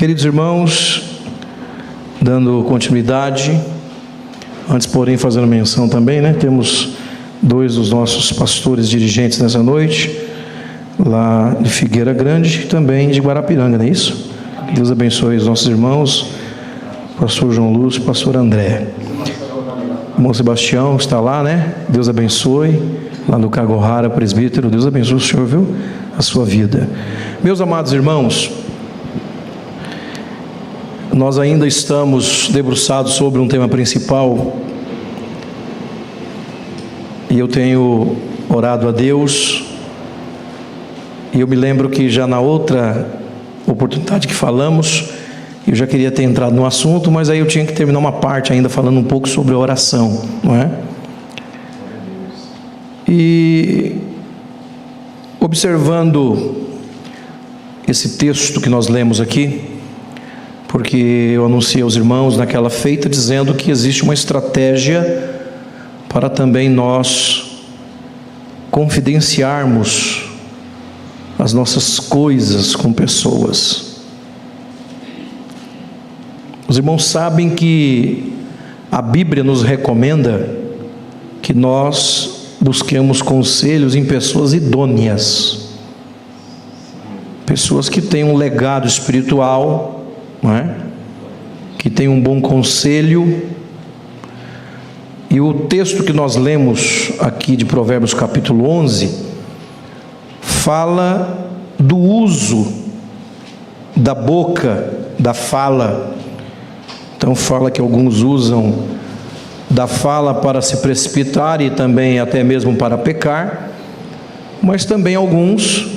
Queridos irmãos, dando continuidade, antes, porém, fazendo menção também, né? Temos dois dos nossos pastores dirigentes nessa noite, lá de Figueira Grande e também de Guarapiranga, não é isso? Deus abençoe os nossos irmãos, pastor João Lúcio, pastor André. Irmão Sebastião está lá, né? Deus abençoe, lá no Cagohara, presbítero, Deus abençoe o senhor, viu? A sua vida. Meus amados irmãos, nós ainda estamos debruçados sobre um tema principal e eu tenho orado a Deus. E eu me lembro que já na outra oportunidade que falamos, eu já queria ter entrado no assunto, mas aí eu tinha que terminar uma parte ainda falando um pouco sobre a oração, não é? E observando esse texto que nós lemos aqui, porque eu anunciei aos irmãos naquela feita dizendo que existe uma estratégia para também nós confidenciarmos as nossas coisas com pessoas. Os irmãos sabem que a Bíblia nos recomenda que nós busquemos conselhos em pessoas idôneas, pessoas que têm um legado espiritual não é? que tem um bom conselho. E o texto que nós lemos aqui de Provérbios capítulo 11 fala do uso da boca, da fala. Então fala que alguns usam da fala para se precipitar e também até mesmo para pecar, mas também alguns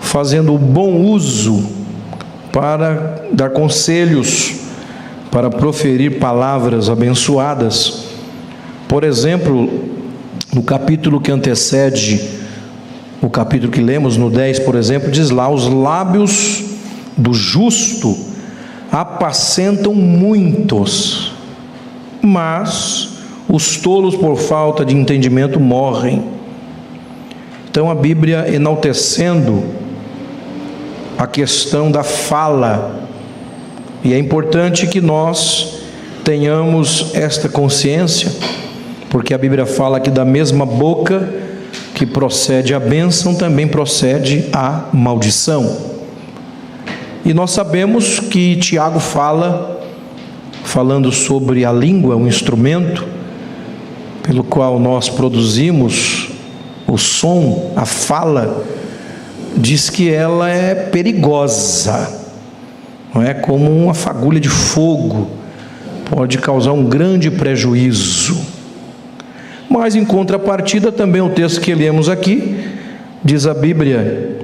fazendo o bom uso para dar conselhos, para proferir palavras abençoadas. Por exemplo, no capítulo que antecede o capítulo que lemos, no 10, por exemplo, diz lá: os lábios do justo apacentam muitos, mas os tolos, por falta de entendimento, morrem. Então a Bíblia enaltecendo a questão da fala. E é importante que nós tenhamos esta consciência, porque a Bíblia fala que da mesma boca que procede a bênção, também procede a maldição. E nós sabemos que Tiago fala, falando sobre a língua, um instrumento pelo qual nós produzimos o som, a fala, diz que ela é perigosa, não é como uma fagulha de fogo, pode causar um grande prejuízo. Mas em contrapartida, também o texto que lemos aqui, diz a Bíblia,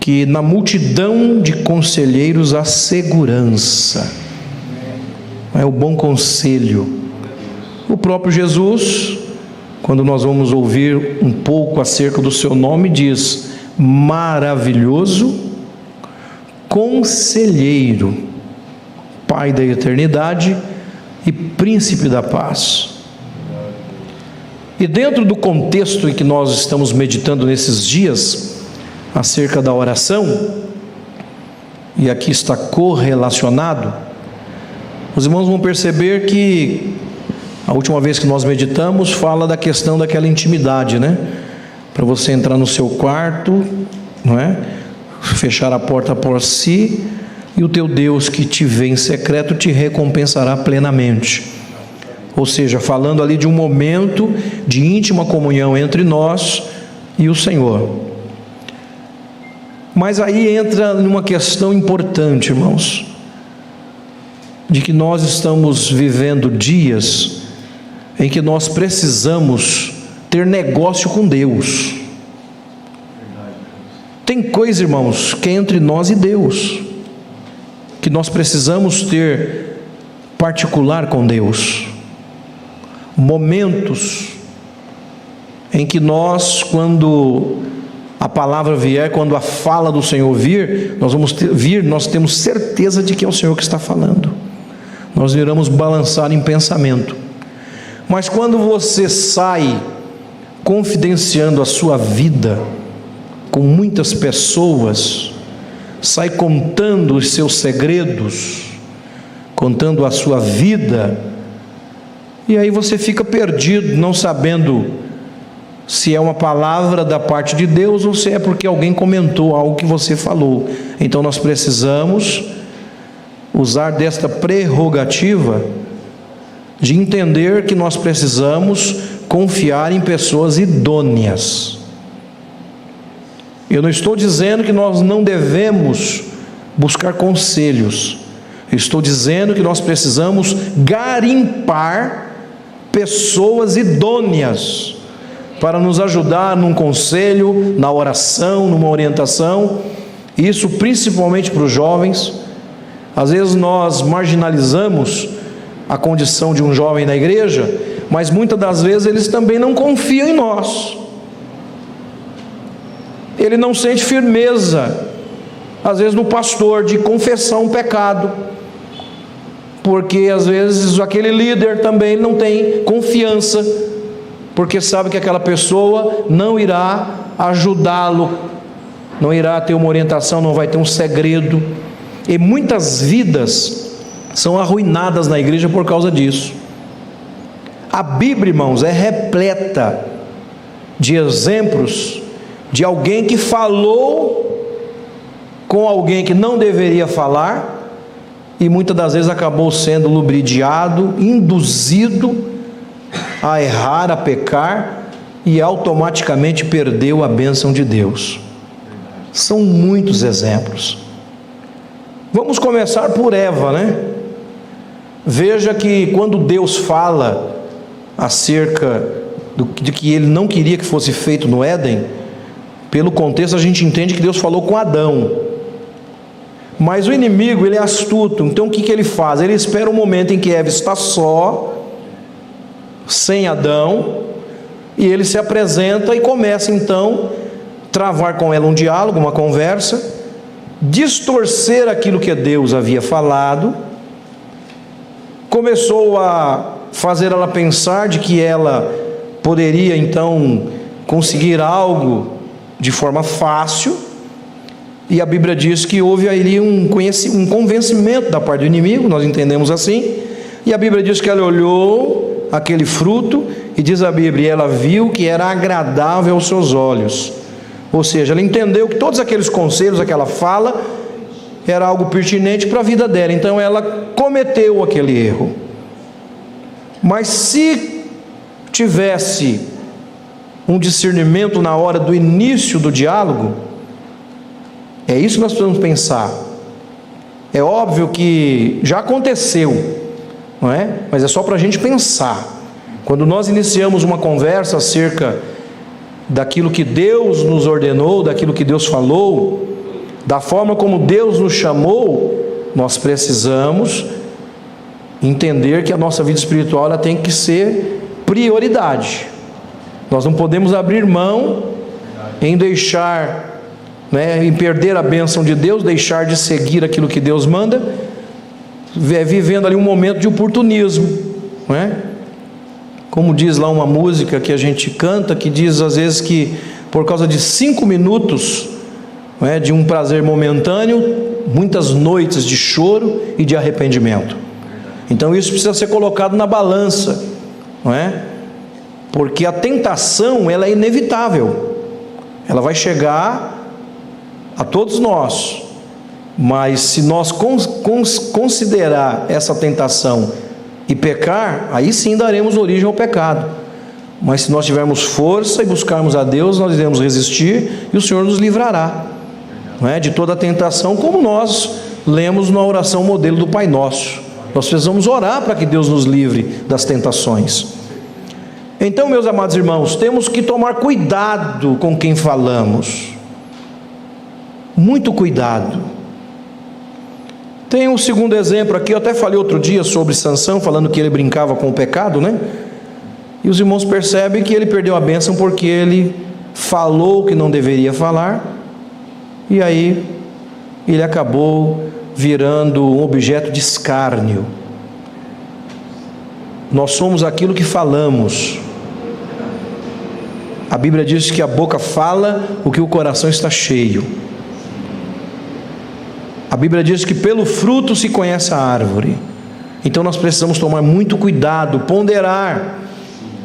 que na multidão de conselheiros há segurança, é o bom conselho. O próprio Jesus, quando nós vamos ouvir um pouco acerca do seu nome, diz: maravilhoso, conselheiro, Pai da eternidade e príncipe da paz. E dentro do contexto em que nós estamos meditando nesses dias, acerca da oração, e aqui está correlacionado, os irmãos vão perceber que a última vez que nós meditamos fala da questão daquela intimidade, né? Para você entrar no seu quarto, não é? Fechar a porta por si e o teu Deus que te vê em secreto te recompensará plenamente. Ou seja, falando ali de um momento de íntima comunhão entre nós e o Senhor. Mas aí entra numa questão importante, irmãos, de que nós estamos vivendo dias em que nós precisamos ter negócio com Deus. Tem coisa, irmãos, que é entre nós e Deus, que nós precisamos ter particular com Deus. Momentos em que nós, quando a palavra vier, quando a fala do Senhor vir, nós vamos ter, vir, nós temos certeza de que é o Senhor que está falando. Nós iremos balançar em pensamento. Mas quando você sai confidenciando a sua vida com muitas pessoas, sai contando os seus segredos, contando a sua vida, e aí você fica perdido, não sabendo se é uma palavra da parte de Deus ou se é porque alguém comentou algo que você falou. Então nós precisamos usar desta prerrogativa de entender que nós precisamos confiar em pessoas idôneas. Eu não estou dizendo que nós não devemos buscar conselhos. Estou dizendo que nós precisamos garimpar pessoas idôneas para nos ajudar num conselho, na oração, numa orientação. Isso principalmente para os jovens. Às vezes nós marginalizamos a condição de um jovem na igreja, mas muitas das vezes eles também não confiam em nós. Ele não sente firmeza, às vezes no pastor, de confessar um pecado, porque às vezes aquele líder também não tem confiança porque sabe que aquela pessoa não irá ajudá-lo, não irá ter uma orientação, não vai ter um segredo. E muitas vidas são arruinadas na igreja por causa disso. A Bíblia, irmãos, é repleta de exemplos de alguém que falou com alguém que não deveria falar e muitas das vezes acabou sendo lubridiado, induzido a errar, a pecar e automaticamente perdeu a bênção de Deus. São muitos exemplos. Vamos começar por Eva, né? Veja que quando Deus fala acerca do, de que ele não queria que fosse feito no Éden, pelo contexto a gente entende que Deus falou com Adão. Mas o inimigo, ele é astuto, então o que, que ele faz? Ele espera o um momento em que Eva está só, sem Adão, e ele se apresenta e começa então travar com ela um diálogo, uma conversa, distorcer aquilo que Deus havia falado, começou a fazer ela pensar de que ela poderia então conseguir algo de forma fácil, e a Bíblia diz que houve ali um, um convencimento da parte do inimigo, nós entendemos assim, e a Bíblia diz que ela olhou aquele fruto, e diz a Bíblia, ela viu que era agradável aos seus olhos. Ou seja, ela entendeu que todos aqueles conselhos, aquela fala, era algo pertinente para a vida dela, então ela cometeu aquele erro. Mas se tivesse um discernimento na hora do início do diálogo, é isso que nós precisamos pensar. É óbvio que já aconteceu não é? Mas é só para a gente pensar. Quando nós iniciamos uma conversa acerca daquilo que Deus nos ordenou, daquilo que Deus falou, da forma como Deus nos chamou, nós precisamos entender que a nossa vida espiritual ela tem que ser prioridade. Nós não podemos abrir mão em deixar, né, em perder a bênção de Deus, deixar de seguir aquilo que Deus manda é vivendo ali um momento de oportunismo, é? Como diz lá uma música que a gente canta, que diz às vezes que por causa de cinco minutos é, de um prazer momentâneo, muitas noites de choro e de arrependimento. Então isso precisa ser colocado na balança, não é? Porque a tentação ela é inevitável, ela vai chegar a todos nós, mas se nós considerar essa tentação e pecar, aí sim daremos origem ao pecado. Mas se nós tivermos força e buscarmos a Deus, nós iremos resistir e o Senhor nos livrará não é? de toda tentação, como nós lemos na oração modelo do Pai Nosso. Nós precisamos orar para que Deus nos livre das tentações. Então, meus amados irmãos, temos que tomar cuidado com quem falamos. Muito cuidado. Tem um segundo exemplo aqui, eu até falei outro dia sobre Sansão, falando que ele brincava com o pecado, né? E os irmãos percebem que ele perdeu a bênção porque ele falou o que não deveria falar, e aí ele acabou virando um objeto de escárnio. Nós somos aquilo que falamos. A Bíblia diz que a boca fala o que o coração está cheio. A Bíblia diz que pelo fruto se conhece a árvore. Então nós precisamos tomar muito cuidado, ponderar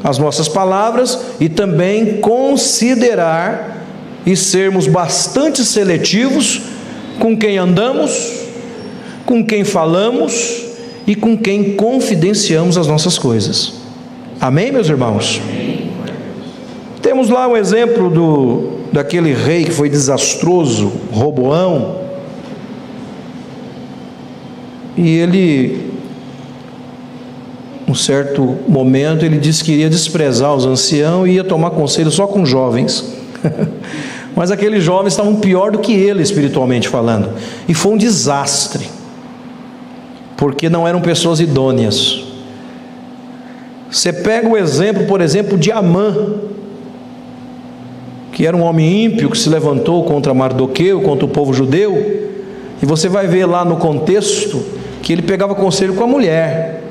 as nossas palavras e também considerar e sermos bastante seletivos com quem andamos, com quem falamos e com quem confidenciamos as nossas coisas. Amém, meus irmãos? Temos lá um exemplo do daquele rei que foi desastroso, Roboão. E ele um certo momento ele disse que iria desprezar os anciãos e ia tomar conselho só com jovens. Mas aqueles jovens estavam pior do que ele espiritualmente falando. E foi um desastre. Porque não eram pessoas idôneas. Você pega o exemplo, por exemplo, de Amã, que era um homem ímpio que se levantou contra Mardoqueu, contra o povo judeu, e você vai ver lá no contexto que ele pegava conselho com a mulher.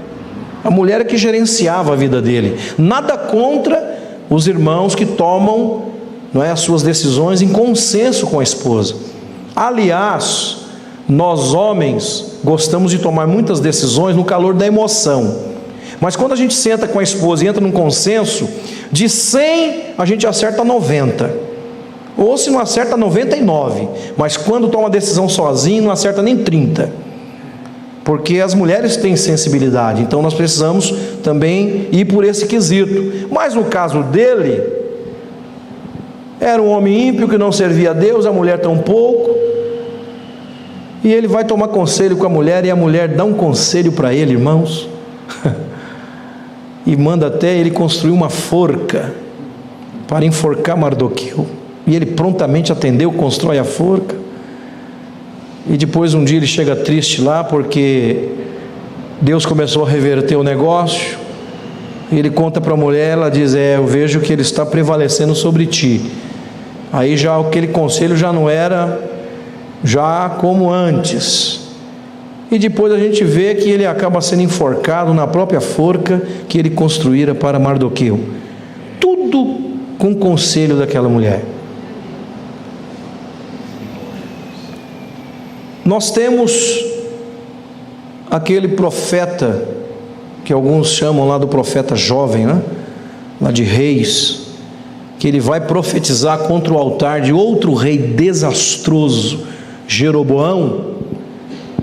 A mulher é que gerenciava a vida dele. Nada contra os irmãos que tomam não é, as suas decisões em consenso com a esposa. Aliás, nós homens gostamos de tomar muitas decisões no calor da emoção. Mas quando a gente senta com a esposa e entra num consenso, de 100 a gente acerta 90. Ou se não acerta 99, mas quando toma decisão sozinho não acerta nem 30 porque as mulheres têm sensibilidade, então nós precisamos também ir por esse quesito. Mas no caso dele, era um homem ímpio que não servia a Deus, a mulher tampouco, e ele vai tomar conselho com a mulher, e a mulher dá um conselho para ele, irmãos, e manda até ele construir uma forca para enforcar Mardoqueu, e ele prontamente atendeu, constrói a forca. E depois um dia ele chega triste lá porque Deus começou a reverter o negócio. Ele conta para a mulher, ela diz: "É, eu vejo que ele está prevalecendo sobre ti". Aí já aquele conselho já não era já como antes. E depois a gente vê que ele acaba sendo enforcado na própria forca que ele construíra para Mardoqueu. Tudo com o conselho daquela mulher. Nós temos aquele profeta, que alguns chamam lá do profeta jovem, né? lá de reis, que ele vai profetizar contra o altar de outro rei desastroso, Jeroboão,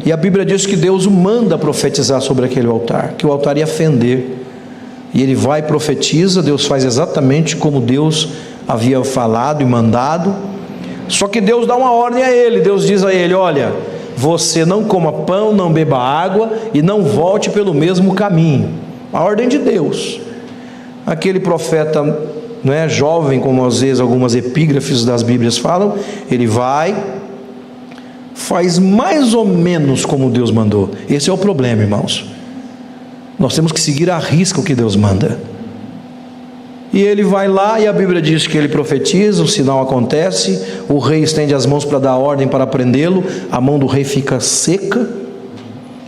e a Bíblia diz que Deus o manda profetizar sobre aquele altar, que o altar ia fender. E ele vai e profetiza, Deus faz exatamente como Deus havia falado e mandado. Só que Deus dá uma ordem a ele, Deus diz a ele: "Olha, você não coma pão, não beba água e não volte pelo mesmo caminho. A ordem de Deus. Aquele profeta, não é jovem, como às vezes algumas epígrafes das Bíblias falam, ele vai, faz mais ou menos como Deus mandou. Esse é o problema, irmãos. Nós temos que seguir a risca o que Deus manda. E ele vai lá e a Bíblia diz que ele profetiza, o sinal acontece, o rei estende as mãos para dar ordem para prendê-lo, a mão do rei fica seca,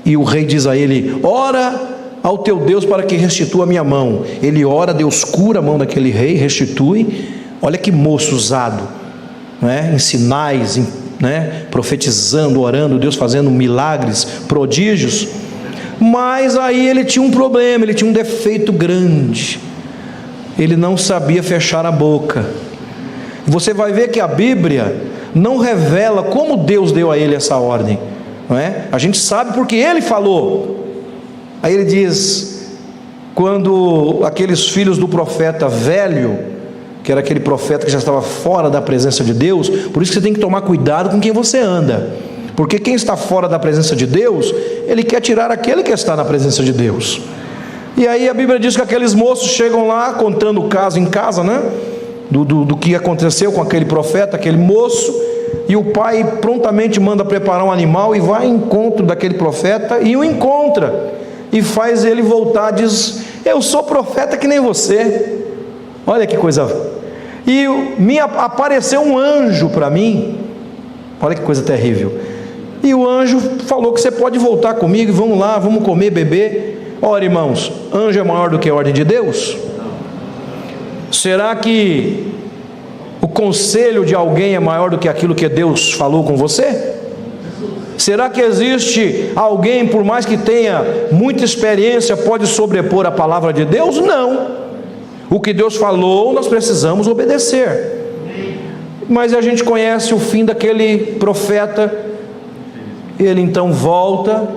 e o rei diz a ele: Ora ao teu Deus para que restitua a minha mão. Ele ora, Deus cura a mão daquele rei, restitui. Olha que moço usado, né? em sinais, em, né? profetizando, orando, Deus fazendo milagres, prodígios. Mas aí ele tinha um problema, ele tinha um defeito grande ele não sabia fechar a boca. Você vai ver que a Bíblia não revela como Deus deu a ele essa ordem, não é? A gente sabe porque ele falou. Aí ele diz: quando aqueles filhos do profeta velho, que era aquele profeta que já estava fora da presença de Deus, por isso que você tem que tomar cuidado com quem você anda. Porque quem está fora da presença de Deus, ele quer tirar aquele que está na presença de Deus. E aí a Bíblia diz que aqueles moços chegam lá contando o caso em casa, né? Do, do, do, que aconteceu com aquele profeta, aquele moço, e o pai prontamente manda preparar um animal e vai ao encontro daquele profeta e o encontra e faz ele voltar, diz: Eu sou profeta que nem você. Olha que coisa. E me apareceu um anjo para mim. Olha que coisa terrível. E o anjo falou que você pode voltar comigo, vamos lá, vamos comer, beber. Ora, irmãos, anjo é maior do que a ordem de Deus? Será que o conselho de alguém é maior do que aquilo que Deus falou com você? Será que existe alguém, por mais que tenha muita experiência, pode sobrepor a palavra de Deus? Não. O que Deus falou, nós precisamos obedecer. Mas a gente conhece o fim daquele profeta, ele então volta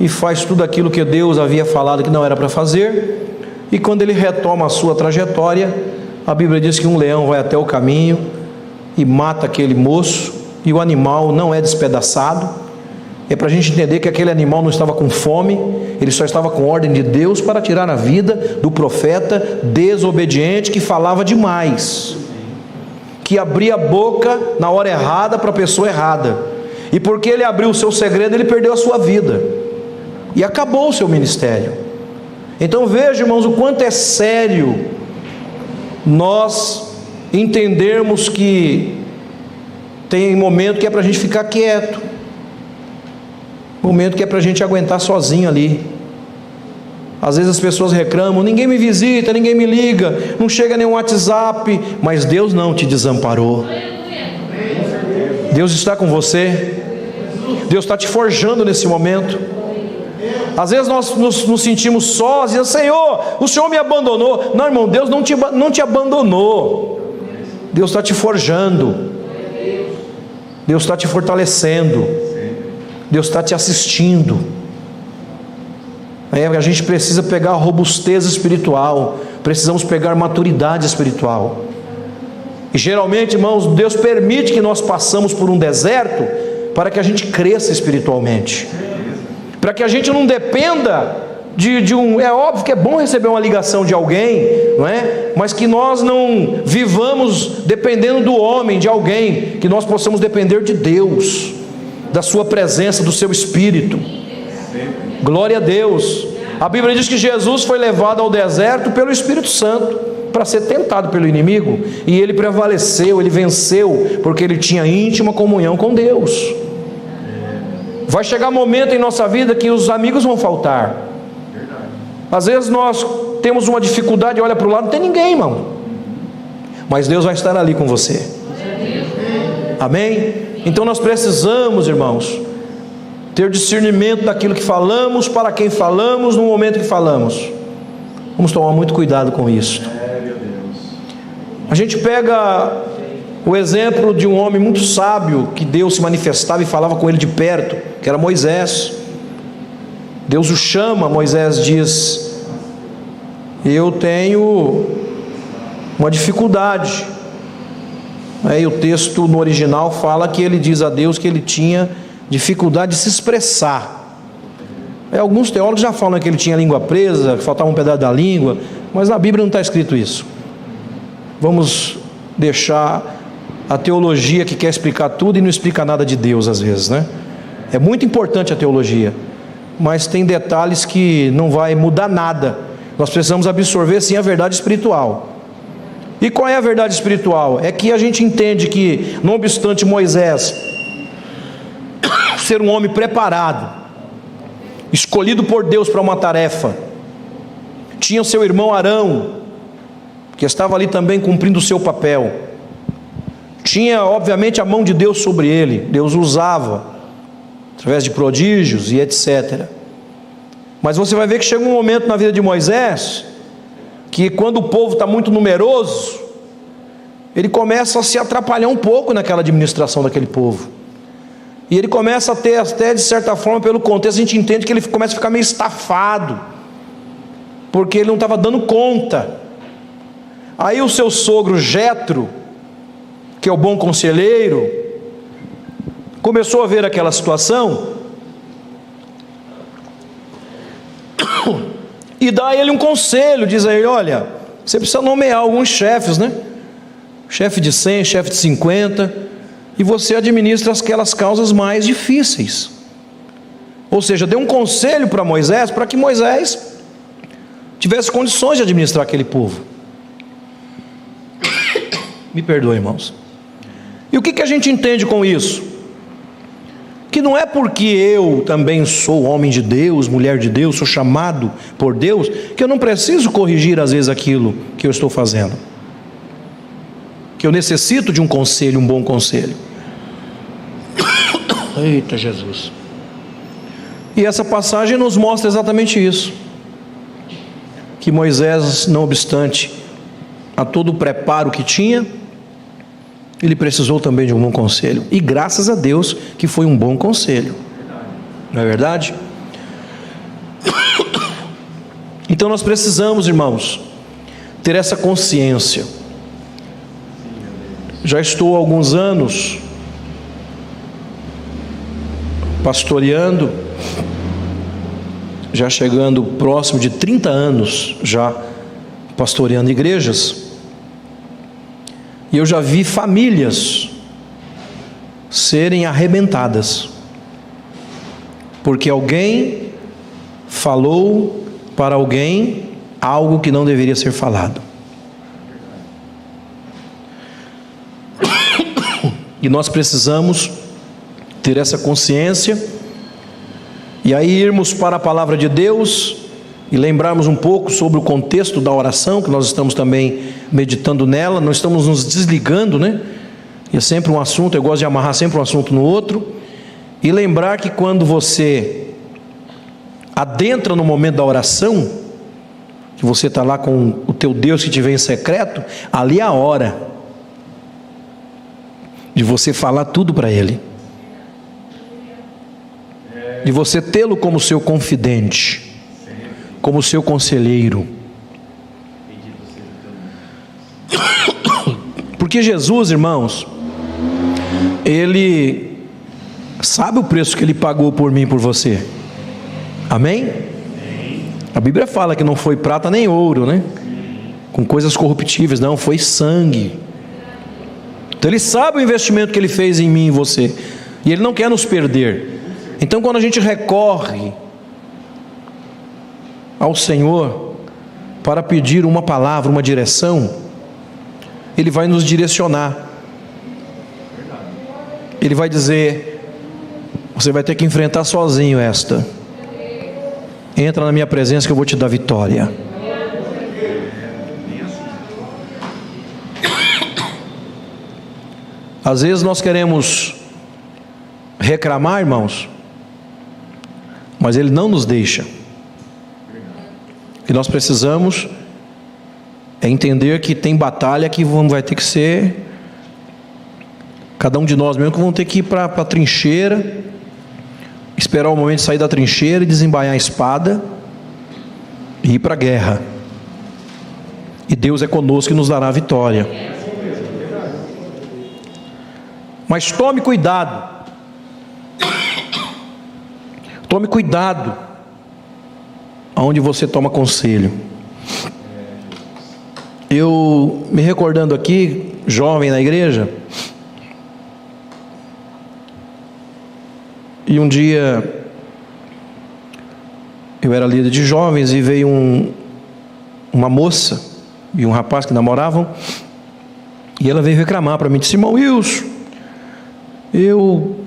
e faz tudo aquilo que Deus havia falado que não era para fazer, e quando ele retoma a sua trajetória, a Bíblia diz que um leão vai até o caminho e mata aquele moço, e o animal não é despedaçado. É para a gente entender que aquele animal não estava com fome, ele só estava com ordem de Deus para tirar a vida do profeta desobediente que falava demais, que abria a boca na hora errada para a pessoa errada, e porque ele abriu o seu segredo, ele perdeu a sua vida. E acabou o seu ministério. Então veja, irmãos, o quanto é sério nós entendermos que tem momento que é para a gente ficar quieto, momento que é para a gente aguentar sozinho ali. Às vezes as pessoas reclamam: ninguém me visita, ninguém me liga, não chega nenhum WhatsApp, mas Deus não te desamparou. Deus está com você, Deus está te forjando nesse momento. Às vezes nós nos, nos sentimos sós, Senhor, o Senhor me abandonou. Não, irmão, Deus não te, não te abandonou. Deus está te forjando. Deus está te fortalecendo. Deus está te assistindo. É, a gente precisa pegar robustez espiritual, precisamos pegar maturidade espiritual. E geralmente, irmãos, Deus permite que nós passamos por um deserto para que a gente cresça espiritualmente para que a gente não dependa de, de, um. É óbvio que é bom receber uma ligação de alguém, não é? Mas que nós não vivamos dependendo do homem, de alguém, que nós possamos depender de Deus, da Sua presença, do Seu Espírito. Glória a Deus. A Bíblia diz que Jesus foi levado ao deserto pelo Espírito Santo para ser tentado pelo inimigo e ele prevaleceu, ele venceu, porque ele tinha íntima comunhão com Deus. Vai chegar momento em nossa vida que os amigos vão faltar. Às vezes nós temos uma dificuldade, olha para o lado, não tem ninguém, irmão. Mas Deus vai estar ali com você. Amém? Então nós precisamos, irmãos, ter discernimento daquilo que falamos, para quem falamos, no momento que falamos. Vamos tomar muito cuidado com isso. A gente pega o exemplo de um homem muito sábio que Deus se manifestava e falava com ele de perto, que era Moisés. Deus o chama, Moisés diz: Eu tenho uma dificuldade. Aí o texto no original fala que ele diz a Deus que ele tinha dificuldade de se expressar. Aí alguns teólogos já falam que ele tinha língua presa, que faltava um pedaço da língua, mas na Bíblia não está escrito isso. Vamos deixar a teologia que quer explicar tudo e não explica nada de Deus às vezes, né? É muito importante a teologia, mas tem detalhes que não vai mudar nada. Nós precisamos absorver sim a verdade espiritual. E qual é a verdade espiritual? É que a gente entende que, não obstante Moisés ser um homem preparado, escolhido por Deus para uma tarefa, tinha seu irmão Arão, que estava ali também cumprindo o seu papel tinha, obviamente, a mão de Deus sobre ele, Deus usava, através de prodígios e etc. Mas você vai ver que chega um momento na vida de Moisés, que quando o povo está muito numeroso, ele começa a se atrapalhar um pouco naquela administração daquele povo. E ele começa a ter, até de certa forma, pelo contexto, a gente entende que ele começa a ficar meio estafado, porque ele não estava dando conta. Aí o seu sogro Jetro, que é o bom conselheiro, começou a ver aquela situação e dá a ele um conselho, diz a ele: olha, você precisa nomear alguns chefes, né? Chefe de 100, chefe de 50, e você administra aquelas causas mais difíceis. Ou seja, deu um conselho para Moisés para que Moisés tivesse condições de administrar aquele povo. Me perdoe, irmãos. E o que, que a gente entende com isso? Que não é porque eu também sou homem de Deus, mulher de Deus, sou chamado por Deus, que eu não preciso corrigir às vezes aquilo que eu estou fazendo. Que eu necessito de um conselho, um bom conselho. Eita Jesus. E essa passagem nos mostra exatamente isso. Que Moisés, não obstante a todo o preparo que tinha, ele precisou também de um bom conselho. E graças a Deus que foi um bom conselho. Não é verdade? Então nós precisamos, irmãos, ter essa consciência. Já estou há alguns anos pastoreando, já chegando próximo de 30 anos já pastoreando igrejas. E eu já vi famílias serem arrebentadas, porque alguém falou para alguém algo que não deveria ser falado. E nós precisamos ter essa consciência e aí irmos para a palavra de Deus e lembrarmos um pouco sobre o contexto da oração, que nós estamos também meditando nela, não estamos nos desligando, né? E é sempre um assunto, eu gosto de amarrar sempre um assunto no outro, e lembrar que quando você adentra no momento da oração, que você está lá com o teu Deus que te vem em secreto, ali é a hora de você falar tudo para Ele, de você tê-lo como seu confidente como seu conselheiro. Porque Jesus, irmãos, ele sabe o preço que ele pagou por mim e por você. Amém? A Bíblia fala que não foi prata nem ouro, né? Com coisas corruptíveis, não, foi sangue. Então ele sabe o investimento que ele fez em mim e você. E ele não quer nos perder. Então quando a gente recorre ao Senhor para pedir uma palavra, uma direção, Ele vai nos direcionar. Ele vai dizer: Você vai ter que enfrentar sozinho esta. Entra na minha presença que eu vou te dar vitória. Às vezes nós queremos reclamar, irmãos, mas Ele não nos deixa que nós precisamos é entender que tem batalha que vai ter que ser cada um de nós mesmo que vão ter que ir para a trincheira, esperar o momento de sair da trincheira e desembaiar a espada e ir para a guerra. E Deus é conosco e nos dará a vitória. Mas tome cuidado. Tome cuidado onde você toma conselho. Eu me recordando aqui, jovem na igreja, e um dia eu era líder de jovens e veio um, uma moça e um rapaz que namoravam, e ela veio reclamar para mim, disse, irmão Wilson, eu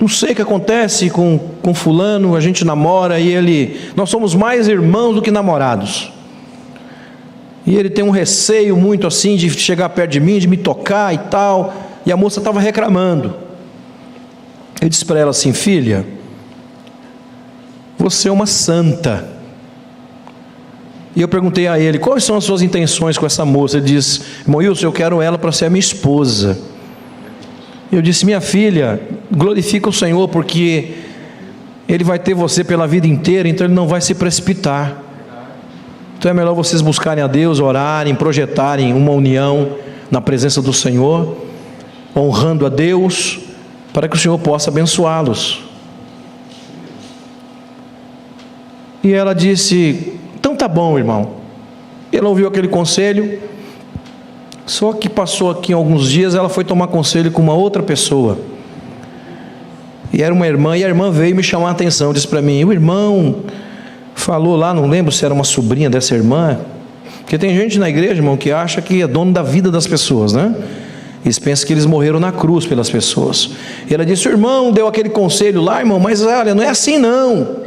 não sei o que acontece com, com fulano, a gente namora e ele. Nós somos mais irmãos do que namorados. E ele tem um receio muito assim de chegar perto de mim, de me tocar e tal. E a moça estava reclamando. Eu disse para ela assim: Filha, você é uma santa. E eu perguntei a ele: Quais são as suas intenções com essa moça? Ele disse: Irmão Wilson, eu quero ela para ser a minha esposa. Eu disse: Minha filha, glorifica o Senhor, porque Ele vai ter você pela vida inteira, então Ele não vai se precipitar. Então é melhor vocês buscarem a Deus, orarem, projetarem uma união na presença do Senhor, honrando a Deus, para que o Senhor possa abençoá-los. E ela disse: Então tá bom, irmão. Ele ouviu aquele conselho, só que passou aqui alguns dias, ela foi tomar conselho com uma outra pessoa. E era uma irmã, e a irmã veio me chamar a atenção, disse para mim: "O irmão falou lá, não lembro se era uma sobrinha dessa irmã, porque tem gente na igreja, irmão, que acha que é dono da vida das pessoas, né? Eles pensam que eles morreram na cruz pelas pessoas. E ela disse: O irmão deu aquele conselho lá, irmão, mas olha, não é assim não.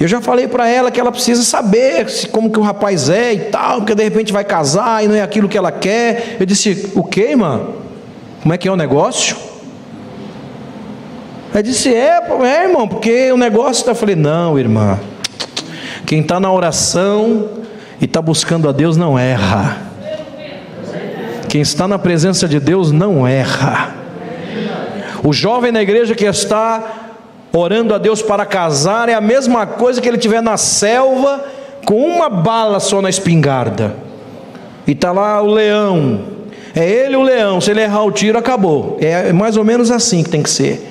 Eu já falei para ela que ela precisa saber como que o rapaz é e tal, porque de repente vai casar e não é aquilo que ela quer. Eu disse: O que, irmã? Como é que é o negócio? Aí disse: É, é irmão, porque o negócio está. Eu falei: Não, irmã. Quem está na oração e está buscando a Deus não erra. Quem está na presença de Deus não erra. O jovem na igreja que está orando a Deus para casar é a mesma coisa que ele tiver na selva com uma bala só na espingarda. E está lá o leão. É ele o leão. Se ele errar o tiro, acabou. É mais ou menos assim que tem que ser.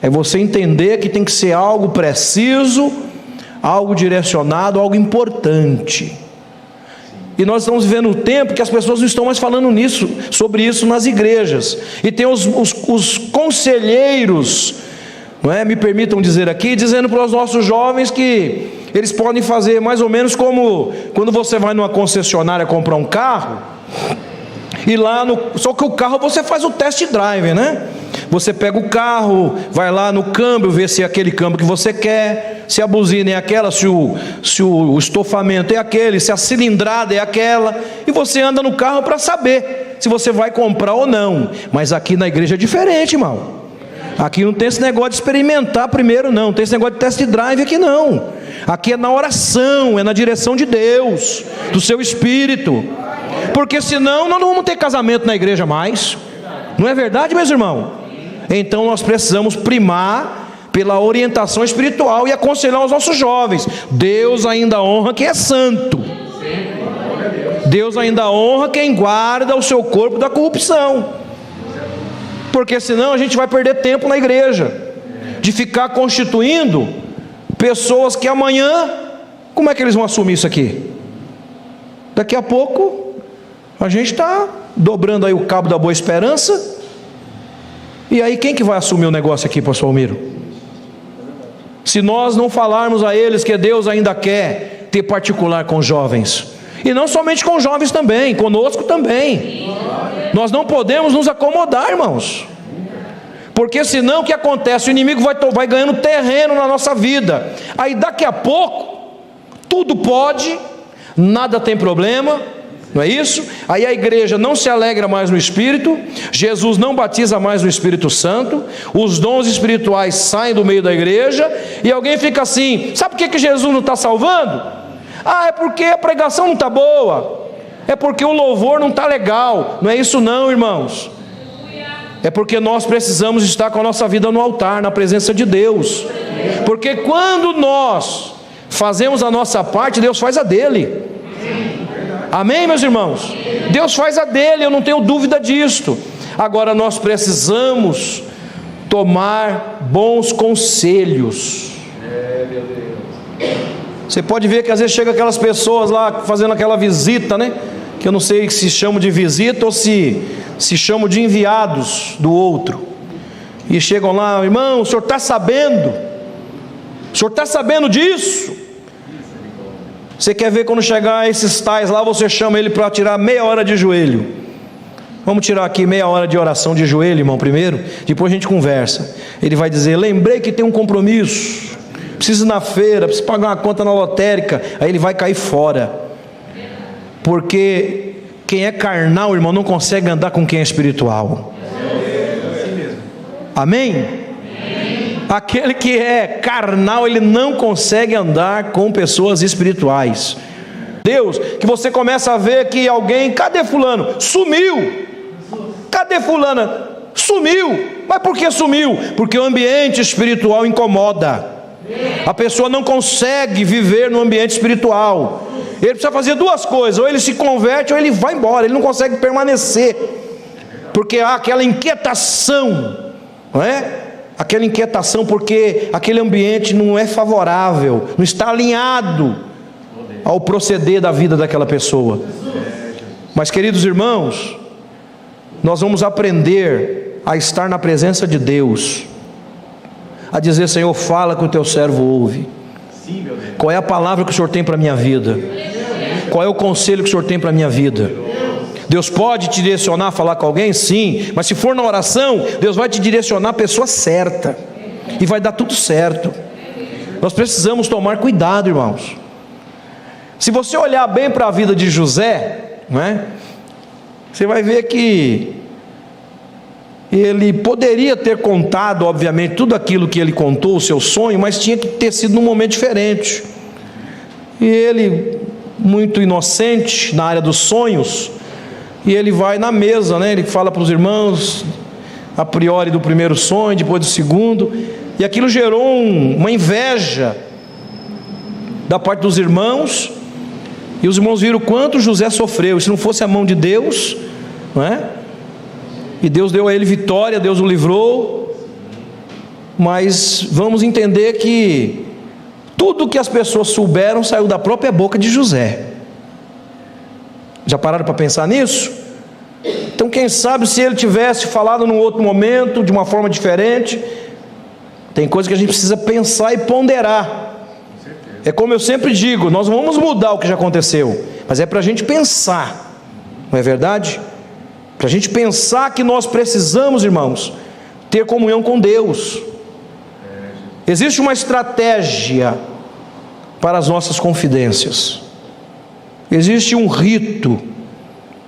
É você entender que tem que ser algo preciso, algo direcionado, algo importante. E nós estamos vivendo um tempo que as pessoas não estão mais falando nisso, sobre isso nas igrejas. E tem os, os, os conselheiros, não é? Me permitam dizer aqui, dizendo para os nossos jovens que eles podem fazer mais ou menos como quando você vai numa concessionária comprar um carro, e lá no. Só que o carro você faz o test drive, né? Você pega o carro, vai lá no câmbio, vê se é aquele câmbio que você quer, se a buzina é aquela, se o, se o estofamento é aquele, se a cilindrada é aquela, e você anda no carro para saber se você vai comprar ou não. Mas aqui na igreja é diferente, irmão. Aqui não tem esse negócio de experimentar primeiro, não. Não tem esse negócio de test drive aqui, não. Aqui é na oração, é na direção de Deus, do seu espírito. Porque senão nós não vamos ter casamento na igreja mais. Não é verdade, meus irmãos? Então nós precisamos primar pela orientação espiritual e aconselhar os nossos jovens. Deus ainda honra quem é santo. Deus ainda honra quem guarda o seu corpo da corrupção. Porque senão a gente vai perder tempo na igreja de ficar constituindo pessoas que amanhã, como é que eles vão assumir isso aqui? Daqui a pouco a gente está dobrando aí o cabo da boa esperança e aí quem que vai assumir o negócio aqui, pastor Almiro? Se nós não falarmos a eles que Deus ainda quer ter particular com jovens, e não somente com jovens também, conosco também. Nós não podemos nos acomodar, irmãos. Porque senão o que acontece? O inimigo vai, vai ganhando terreno na nossa vida. Aí daqui a pouco, tudo pode, nada tem problema, não é isso? Aí a igreja não se alegra mais no Espírito, Jesus não batiza mais no Espírito Santo, os dons espirituais saem do meio da igreja, e alguém fica assim: sabe por que, que Jesus não está salvando? Ah, é porque a pregação não está boa, é porque o louvor não está legal, não é isso, não, irmãos. É porque nós precisamos estar com a nossa vida no altar, na presença de Deus, porque quando nós fazemos a nossa parte, Deus faz a dele. Amém, meus irmãos? Deus faz a dele, eu não tenho dúvida disto. Agora nós precisamos tomar bons conselhos. Você pode ver que às vezes chega aquelas pessoas lá fazendo aquela visita, né? Que eu não sei se chamam de visita ou se se chamam de enviados do outro. E chegam lá, irmão, o senhor está sabendo? O senhor está sabendo disso? Você quer ver quando chegar esses tais lá, você chama ele para tirar meia hora de joelho. Vamos tirar aqui meia hora de oração de joelho, irmão, primeiro. Depois a gente conversa. Ele vai dizer: Lembrei que tem um compromisso. Preciso ir na feira, preciso pagar uma conta na lotérica. Aí ele vai cair fora. Porque quem é carnal, irmão, não consegue andar com quem é espiritual. Amém? Aquele que é carnal, ele não consegue andar com pessoas espirituais. Deus, que você começa a ver que alguém, cadê fulano? Sumiu. Cadê fulana? Sumiu. Mas por que sumiu? Porque o ambiente espiritual incomoda. A pessoa não consegue viver no ambiente espiritual. Ele precisa fazer duas coisas: ou ele se converte, ou ele vai embora. Ele não consegue permanecer, porque há aquela inquietação, não é? aquela inquietação, porque aquele ambiente não é favorável, não está alinhado ao proceder da vida daquela pessoa. Mas, queridos irmãos, nós vamos aprender a estar na presença de Deus, a dizer: Senhor, fala que o teu servo ouve. Qual é a palavra que o Senhor tem para a minha vida? Qual é o conselho que o Senhor tem para a minha vida? Deus pode te direcionar a falar com alguém? Sim, mas se for na oração, Deus vai te direcionar a pessoa certa e vai dar tudo certo. Nós precisamos tomar cuidado, irmãos. Se você olhar bem para a vida de José, não é? Você vai ver que ele poderia ter contado, obviamente, tudo aquilo que ele contou, o seu sonho, mas tinha que ter sido num momento diferente. E ele, muito inocente na área dos sonhos, e ele vai na mesa, né? Ele fala para os irmãos, a priori do primeiro sonho, depois do segundo, e aquilo gerou um, uma inveja da parte dos irmãos, e os irmãos viram quanto José sofreu, se não fosse a mão de Deus, não é? E Deus deu a ele vitória, Deus o livrou, mas vamos entender que tudo que as pessoas souberam saiu da própria boca de José. Já pararam para pensar nisso? Então, quem sabe se ele tivesse falado num outro momento, de uma forma diferente, tem coisa que a gente precisa pensar e ponderar. É como eu sempre digo: nós vamos mudar o que já aconteceu, mas é para a gente pensar, não é verdade? Para a gente pensar que nós precisamos, irmãos, ter comunhão com Deus. Existe uma estratégia para as nossas confidências. Existe um rito,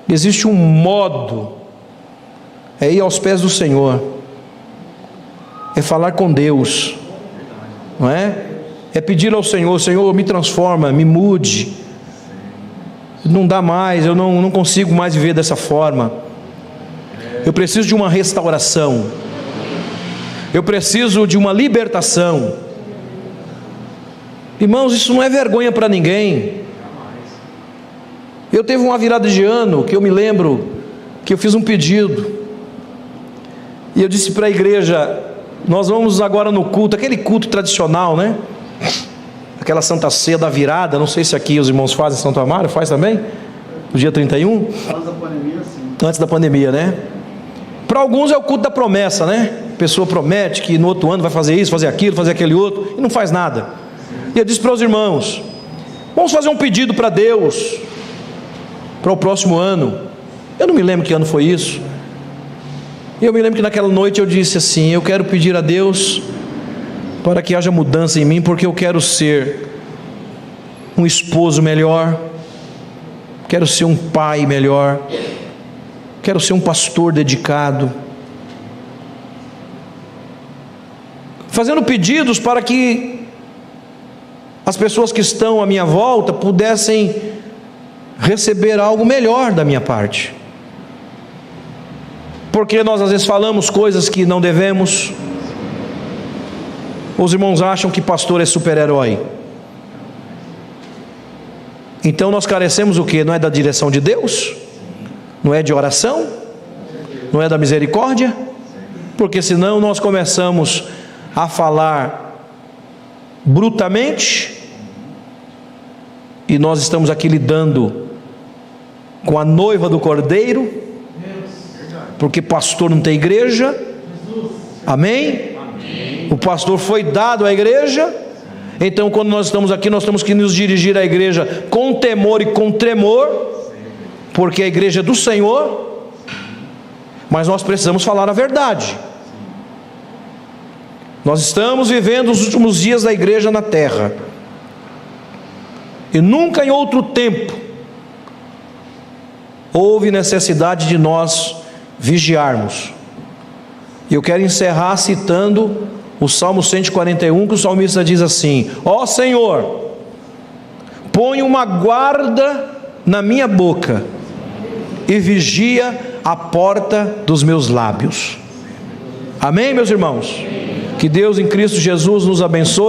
existe um modo, é ir aos pés do Senhor, é falar com Deus, não é? É pedir ao Senhor: Senhor, me transforma, me mude. Não dá mais, eu não, não consigo mais viver dessa forma. Eu preciso de uma restauração, eu preciso de uma libertação. Irmãos, isso não é vergonha para ninguém. Eu teve uma virada de ano que eu me lembro que eu fiz um pedido. E eu disse para a igreja: Nós vamos agora no culto, aquele culto tradicional, né? Aquela Santa Ceia da virada. Não sei se aqui os irmãos fazem Santo Amaro, faz também? No dia 31? Antes da pandemia, sim. Antes da pandemia, né? Para alguns é o culto da promessa, né? A pessoa promete que no outro ano vai fazer isso, fazer aquilo, fazer aquele outro, e não faz nada. E eu disse para os irmãos: Vamos fazer um pedido para Deus para o próximo ano. Eu não me lembro que ano foi isso. Eu me lembro que naquela noite eu disse assim: Eu quero pedir a Deus para que haja mudança em mim, porque eu quero ser um esposo melhor, quero ser um pai melhor, quero ser um pastor dedicado. Fazendo pedidos para que as pessoas que estão à minha volta pudessem receber algo melhor da minha parte. Porque nós às vezes falamos coisas que não devemos. Os irmãos acham que pastor é super-herói. Então nós carecemos o que? Não é da direção de Deus? Não é de oração? Não é da misericórdia? Porque senão nós começamos a falar brutamente e nós estamos aqui lidando com a noiva do cordeiro, porque pastor não tem igreja, amém? O pastor foi dado à igreja, então quando nós estamos aqui, nós temos que nos dirigir à igreja com temor e com tremor, porque a igreja é do Senhor, mas nós precisamos falar a verdade. Nós estamos vivendo os últimos dias da igreja na terra, e nunca em outro tempo houve necessidade de nós vigiarmos. E eu quero encerrar citando o Salmo 141, que o salmista diz assim: Ó Senhor, põe uma guarda na minha boca e vigia a porta dos meus lábios. Amém, meus irmãos? Que Deus em Cristo Jesus nos abençoe.